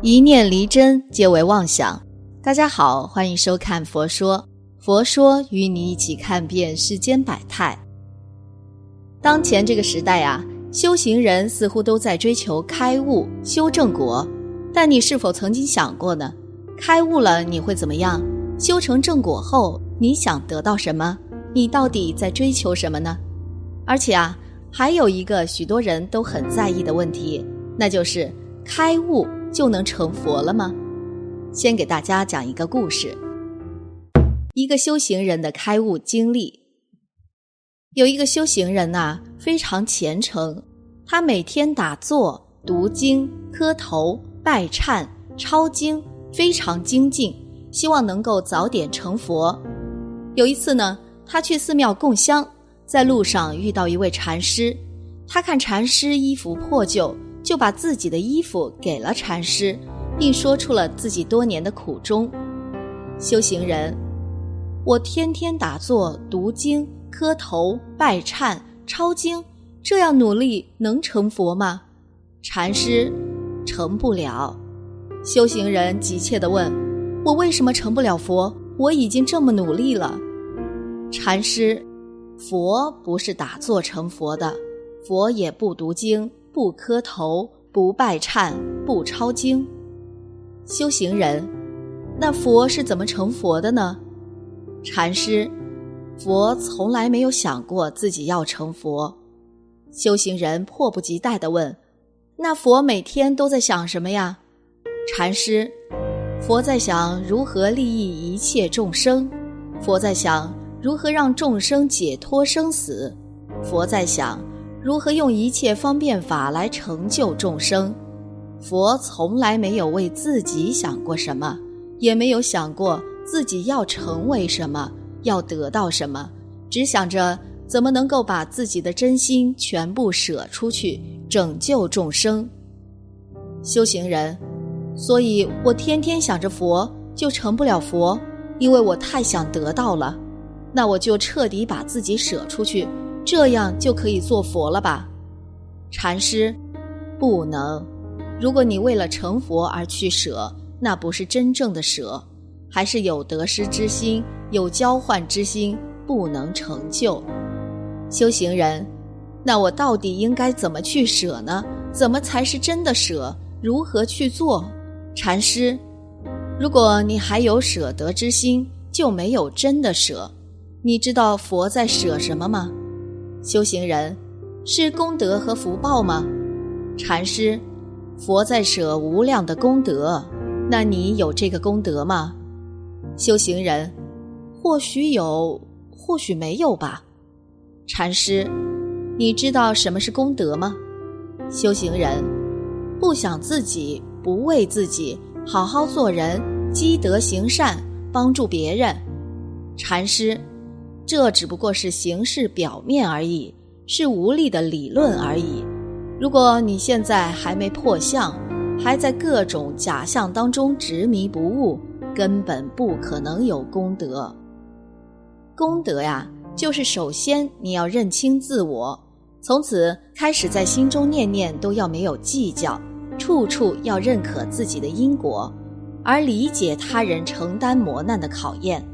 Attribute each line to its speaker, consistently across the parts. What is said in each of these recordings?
Speaker 1: 一念离真，皆为妄想。大家好，欢迎收看《佛说》，佛说与你一起看遍世间百态。当前这个时代啊，修行人似乎都在追求开悟、修正果，但你是否曾经想过呢？开悟了你会怎么样？修成正果后，你想得到什么？你到底在追求什么呢？而且啊，还有一个许多人都很在意的问题，那就是开悟。就能成佛了吗？先给大家讲一个故事，一个修行人的开悟经历。有一个修行人呐，非常虔诚，他每天打坐、读经、磕头、拜忏、抄经，非常精进，希望能够早点成佛。有一次呢，他去寺庙供香，在路上遇到一位禅师，他看禅师衣服破旧。就把自己的衣服给了禅师，并说出了自己多年的苦衷。修行人，我天天打坐、读经、磕头、拜忏、抄经，这样努力能成佛吗？禅师，成不了。修行人急切地问：“我为什么成不了佛？我已经这么努力了。”禅师，佛不是打坐成佛的，佛也不读经。不磕头，不拜忏，不抄经，修行人，那佛是怎么成佛的呢？禅师，佛从来没有想过自己要成佛。修行人迫不及待地问：“那佛每天都在想什么呀？”禅师，佛在想如何利益一切众生，佛在想如何让众生解脱生死，佛在想。如何用一切方便法来成就众生？佛从来没有为自己想过什么，也没有想过自己要成为什么，要得到什么，只想着怎么能够把自己的真心全部舍出去，拯救众生。修行人，所以我天天想着佛，就成不了佛，因为我太想得到了。那我就彻底把自己舍出去。这样就可以做佛了吧？禅师，不能。如果你为了成佛而去舍，那不是真正的舍，还是有得失之心，有交换之心，不能成就。修行人，那我到底应该怎么去舍呢？怎么才是真的舍？如何去做？禅师，如果你还有舍得之心，就没有真的舍。你知道佛在舍什么吗？修行人，是功德和福报吗？禅师，佛在舍无量的功德，那你有这个功德吗？修行人，或许有，或许没有吧。禅师，你知道什么是功德吗？修行人，不想自己，不为自己，好好做人，积德行善，帮助别人。禅师。这只不过是形式表面而已，是无力的理论而已。如果你现在还没破相，还在各种假象当中执迷不悟，根本不可能有功德。功德呀，就是首先你要认清自我，从此开始在心中念念都要没有计较，处处要认可自己的因果，而理解他人承担磨难的考验。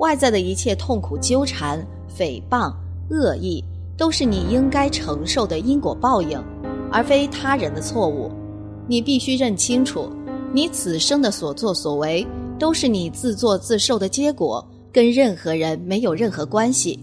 Speaker 1: 外在的一切痛苦纠缠、诽谤、恶意，都是你应该承受的因果报应，而非他人的错误。你必须认清楚，你此生的所作所为，都是你自作自受的结果，跟任何人没有任何关系。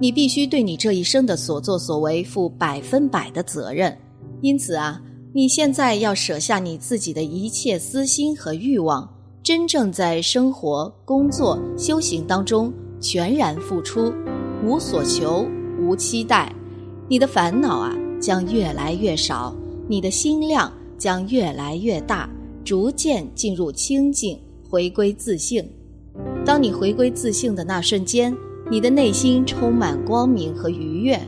Speaker 1: 你必须对你这一生的所作所为负百分百的责任。因此啊，你现在要舍下你自己的一切私心和欲望。真正在生活、工作、修行当中全然付出，无所求、无期待，你的烦恼啊将越来越少，你的心量将越来越大，逐渐进入清净，回归自性。当你回归自性的那瞬间，你的内心充满光明和愉悦，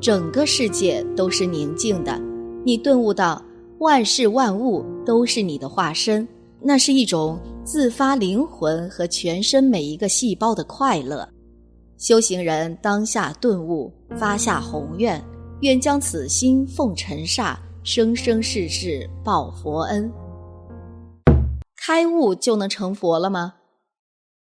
Speaker 1: 整个世界都是宁静的。你顿悟到，万事万物都是你的化身。那是一种自发灵魂和全身每一个细胞的快乐。修行人当下顿悟，发下宏愿，愿将此心奉尘刹，生生世世报佛恩。开悟就能成佛了吗？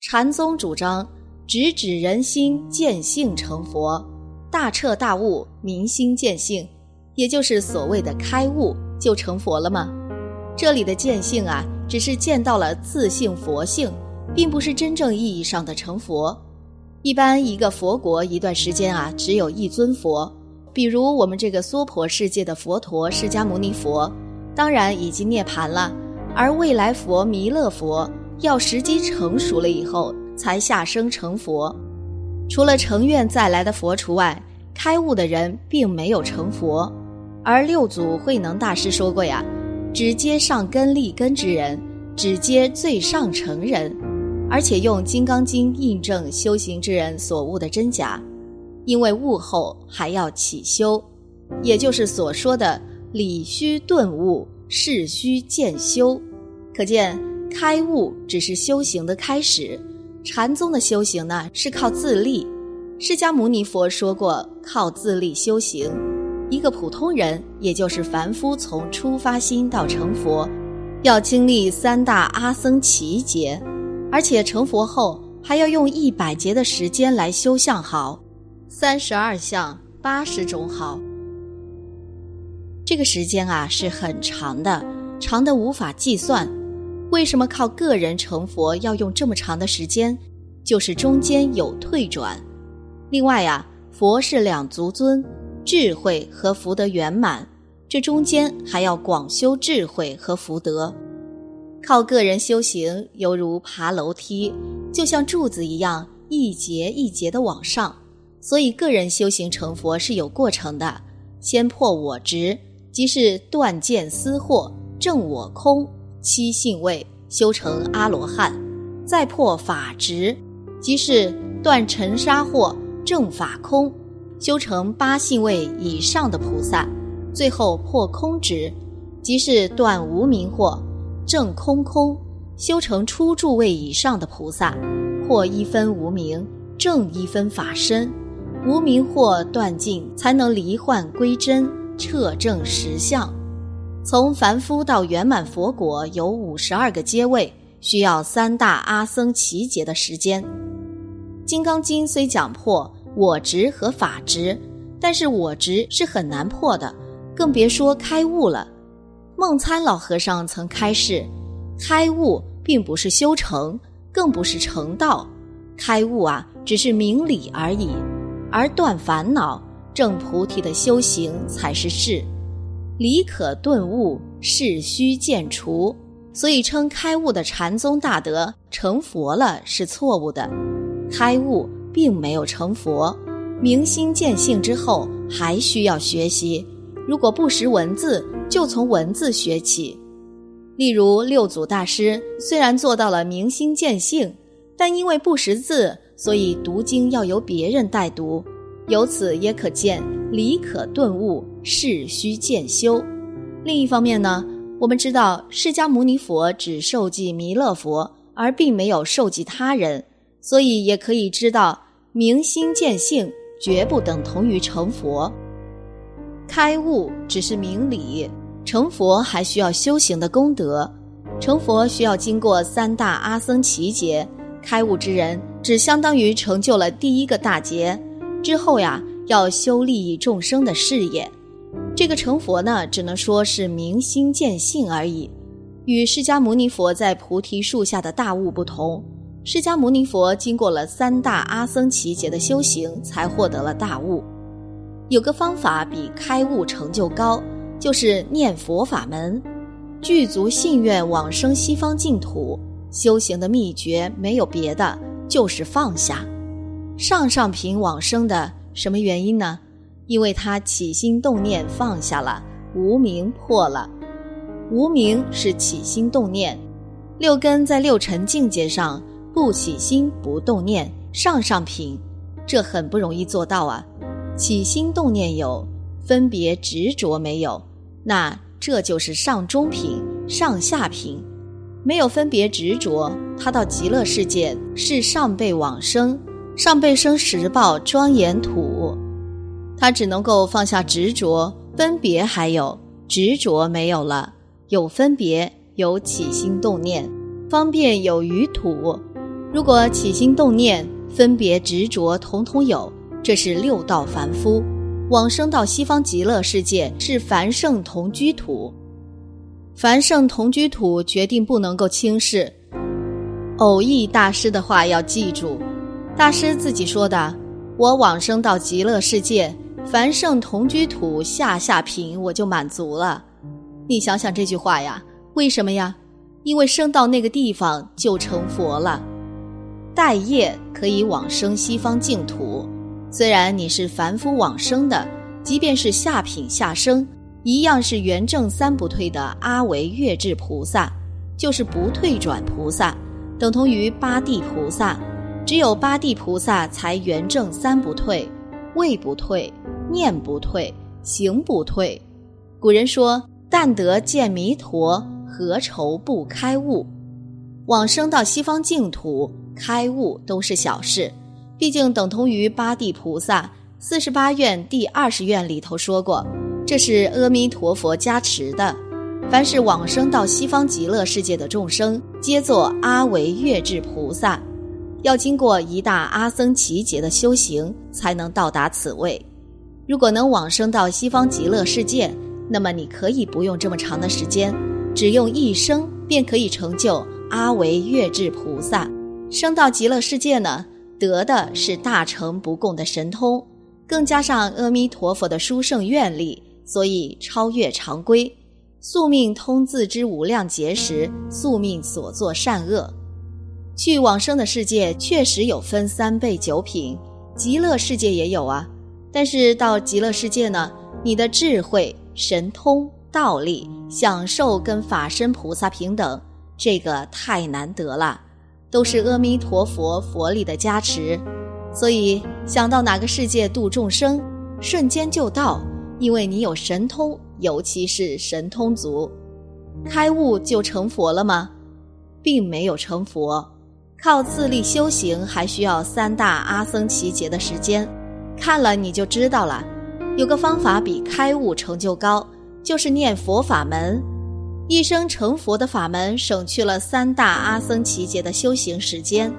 Speaker 1: 禅宗主张直指人心，见性成佛，大彻大悟，明心见性，也就是所谓的开悟，就成佛了吗？这里的见性啊，只是见到了自性佛性，并不是真正意义上的成佛。一般一个佛国一段时间啊，只有一尊佛，比如我们这个娑婆世界的佛陀释迦牟尼佛，当然已经涅槃了。而未来佛弥勒佛要时机成熟了以后才下生成佛，除了成愿再来的佛除外，开悟的人并没有成佛。而六祖慧能大师说过呀：“只接上根立根之人，只接最上乘人。”而且用《金刚经》印证修行之人所悟的真假，因为悟后还要起修，也就是所说的理须顿悟，事须渐修。可见，开悟只是修行的开始。禅宗的修行呢，是靠自立。释迦牟尼佛说过，靠自立修行。一个普通人，也就是凡夫，从出发心到成佛，要经历三大阿僧祇劫，而且成佛后还要用一百劫的时间来修相好，三十二相八十种好。这个时间啊，是很长的，长的无法计算。为什么靠个人成佛要用这么长的时间？就是中间有退转。另外呀，佛是两足尊，智慧和福德圆满，这中间还要广修智慧和福德。靠个人修行犹如爬楼梯，就像柱子一样，一节一节的往上。所以个人修行成佛是有过程的，先破我执，即是断见思惑，证我空。七性位修成阿罗汉，再破法执，即是断尘沙惑正法空，修成八性位以上的菩萨，最后破空执，即是断无明惑正空空，修成初住位以上的菩萨，破一分无明正一分法身，无明惑断尽，才能离幻归真，彻证实相。从凡夫到圆满佛果有五十二个阶位，需要三大阿僧祇劫的时间。《金刚经》虽讲破我执和法执，但是我执是很难破的，更别说开悟了。梦参老和尚曾开示：开悟并不是修成，更不是成道，开悟啊，只是明理而已，而断烦恼、证菩提的修行才是事。理可顿悟，事须渐除，所以称开悟的禅宗大德成佛了是错误的。开悟并没有成佛，明心见性之后还需要学习。如果不识文字，就从文字学起。例如六祖大师虽然做到了明心见性，但因为不识字，所以读经要由别人代读。由此也可见，理可顿悟，事须渐修。另一方面呢，我们知道释迦牟尼佛只受记弥勒佛，而并没有受记他人，所以也可以知道，明心见性绝不等同于成佛。开悟只是明理，成佛还需要修行的功德。成佛需要经过三大阿僧祇劫，开悟之人只相当于成就了第一个大劫。之后呀，要修利益众生的事业，这个成佛呢，只能说是明心见性而已。与释迦牟尼佛在菩提树下的大悟不同，释迦牟尼佛经过了三大阿僧祇劫的修行，才获得了大悟。有个方法比开悟成就高，就是念佛法门，具足信愿往生西方净土。修行的秘诀没有别的，就是放下。上上品往生的什么原因呢？因为他起心动念放下了，无名破了。无名是起心动念，六根在六尘境界上不起心不动念，上上品，这很不容易做到啊。起心动念有，分别执着没有，那这就是上中品、上下品。没有分别执着，他到极乐世界是上辈往生。上辈生时报庄严土，他只能够放下执着、分别，还有执着没有了，有分别，有起心动念，方便有余土。如果起心动念、分别执着，统统有，这是六道凡夫。往生到西方极乐世界是凡圣同居土。凡圣同居土决定不能够轻视。偶益大师的话要记住，大师自己说的：“我往生到极乐世界，凡圣同居土下下品，我就满足了。”你想想这句话呀，为什么呀？因为生到那个地方就成佛了。待业可以往生西方净土，虽然你是凡夫往生的，即便是下品下生，一样是圆正三不退的阿维月智菩萨，就是不退转菩萨。等同于八地菩萨，只有八地菩萨才圆正三不退，位不退，念不退，行不退。古人说：“但得见弥陀，何愁不开悟？”往生到西方净土，开悟都是小事，毕竟等同于八地菩萨。四十八愿第二十愿里头说过，这是阿弥陀佛加持的。凡是往生到西方极乐世界的众生，皆作阿维月智菩萨，要经过一大阿僧祇劫的修行，才能到达此位。如果能往生到西方极乐世界，那么你可以不用这么长的时间，只用一生便可以成就阿维月智菩萨。生到极乐世界呢，得的是大乘不共的神通，更加上阿弥陀佛的殊胜愿力，所以超越常规。宿命通自知无量劫时，宿命所作善恶，去往生的世界确实有分三倍九品，极乐世界也有啊。但是到极乐世界呢，你的智慧、神通、道力、享受跟法身菩萨平等，这个太难得了，都是阿弥陀佛佛力的加持。所以想到哪个世界度众生，瞬间就到，因为你有神通。尤其是神通族，开悟就成佛了吗？并没有成佛，靠自力修行还需要三大阿僧祇劫的时间。看了你就知道了。有个方法比开悟成就高，就是念佛法门。一生成佛的法门，省去了三大阿僧祇劫的修行时间。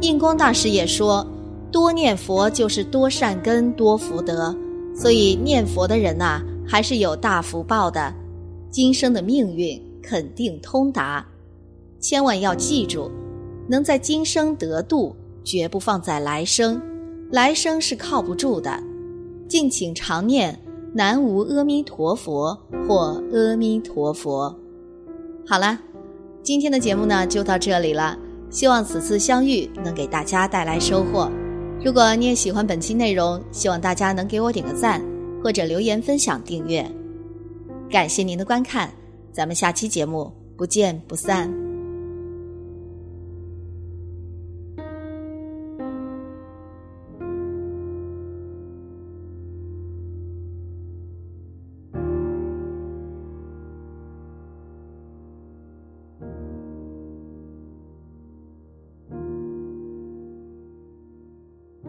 Speaker 1: 印光大师也说，多念佛就是多善根、多福德。所以念佛的人呐。还是有大福报的，今生的命运肯定通达，千万要记住，能在今生得度，绝不放在来生，来生是靠不住的。敬请常念南无阿弥陀佛或阿弥陀佛。好了，今天的节目呢就到这里了，希望此次相遇能给大家带来收获。如果你也喜欢本期内容，希望大家能给我点个赞。或者留言分享订阅，感谢您的观看，咱们下期节目不见不散。